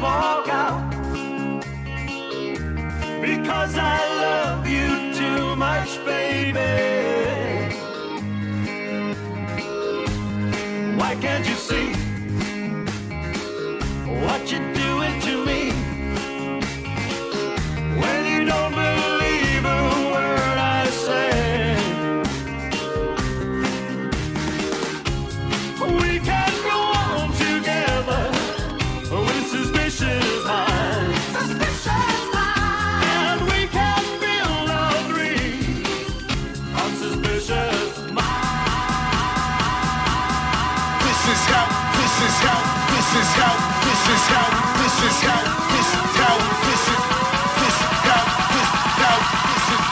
walk out because I love you too much, baby. This is how, this is how, this is, this is how, this is how, this is,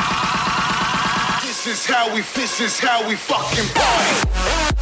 this is how we, this is how we fucking party.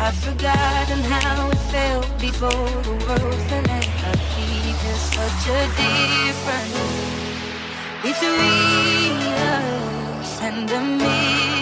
I've forgotten how it felt before the world at our feet. There's such a difference between us and a million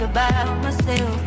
about myself.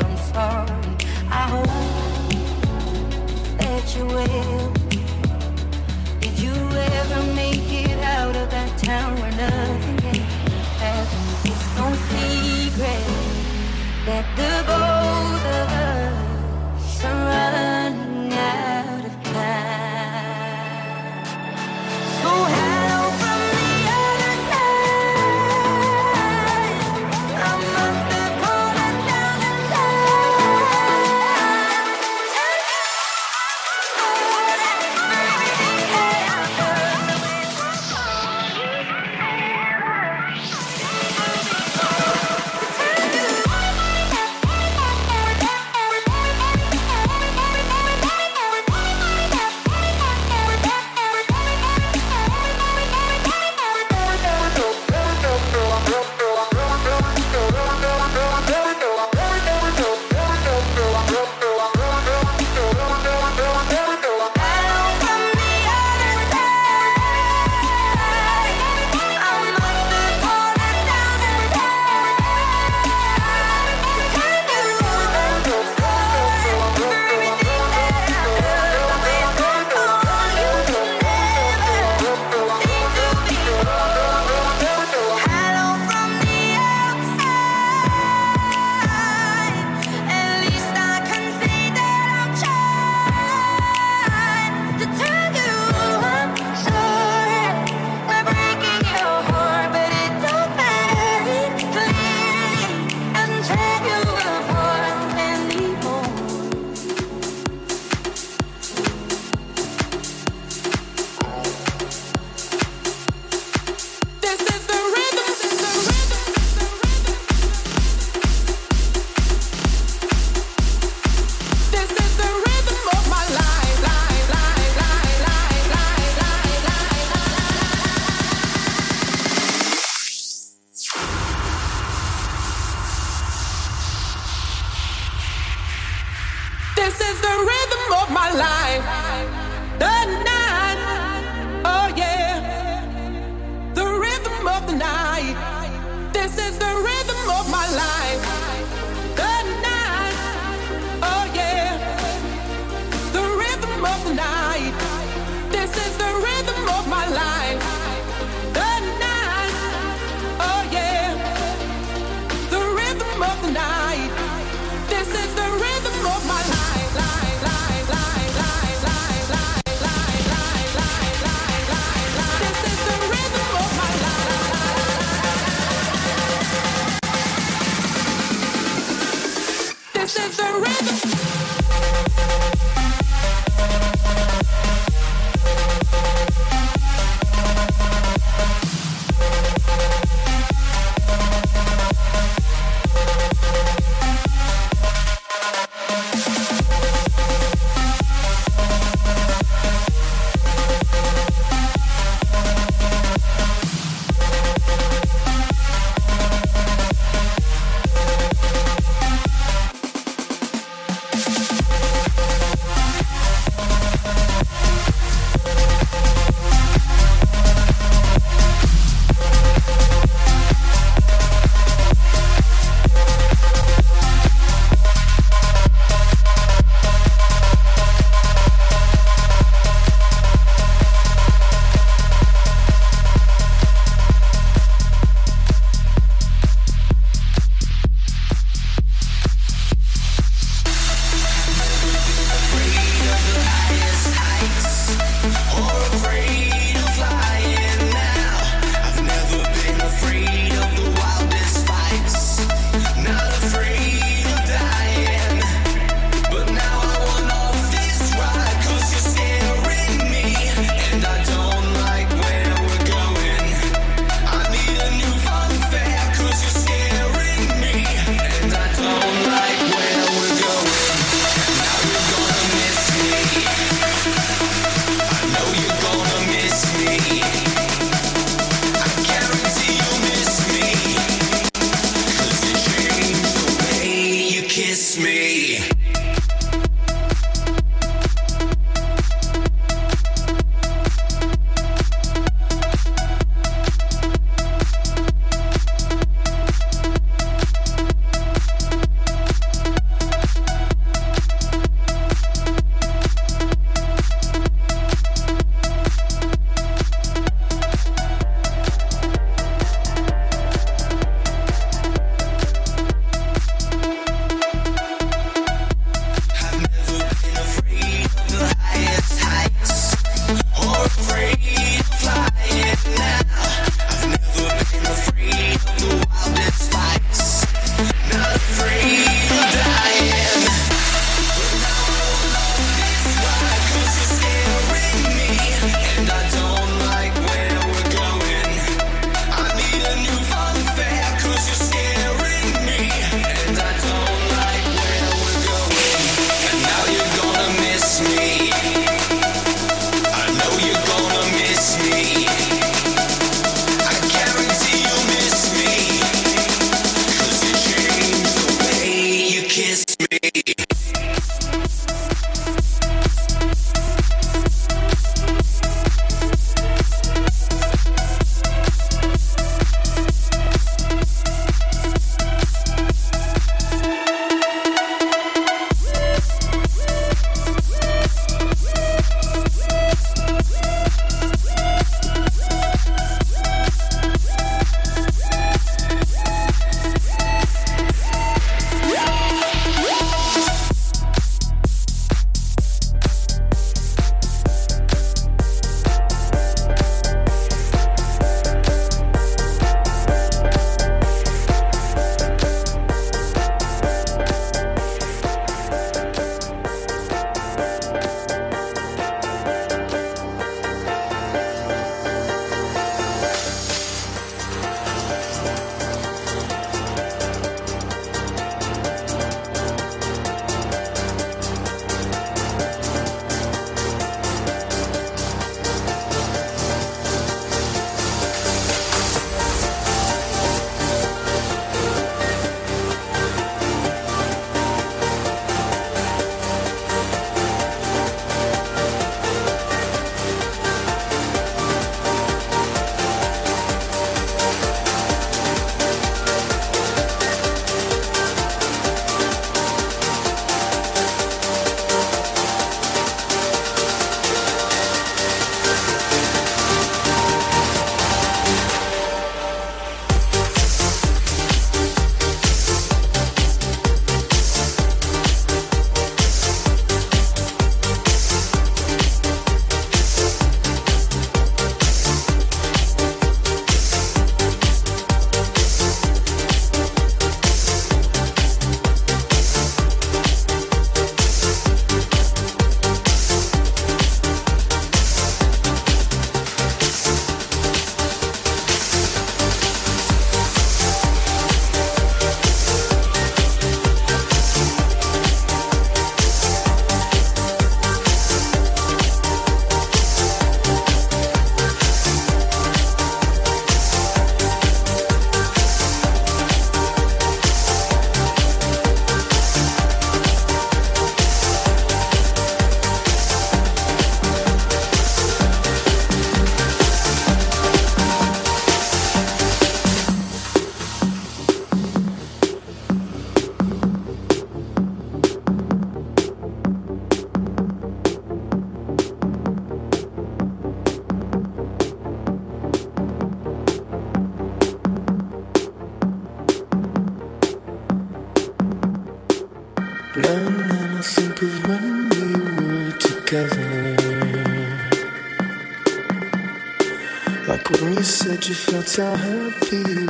Said you felt how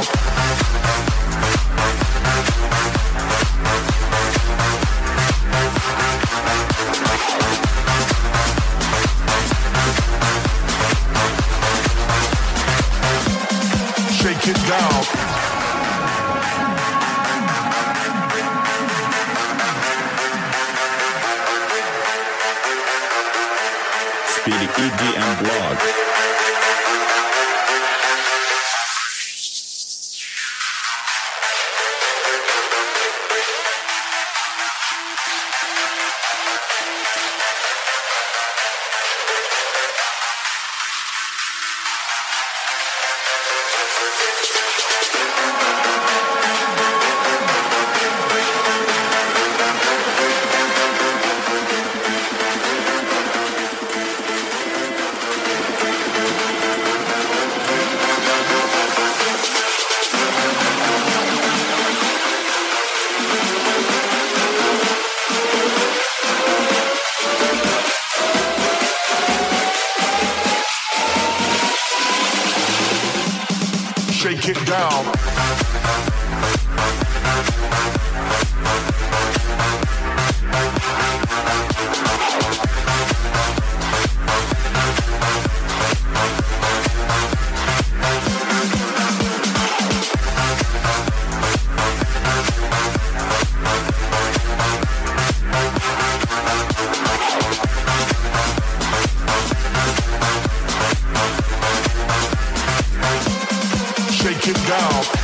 Shake it down, speedy EDM blog. It down.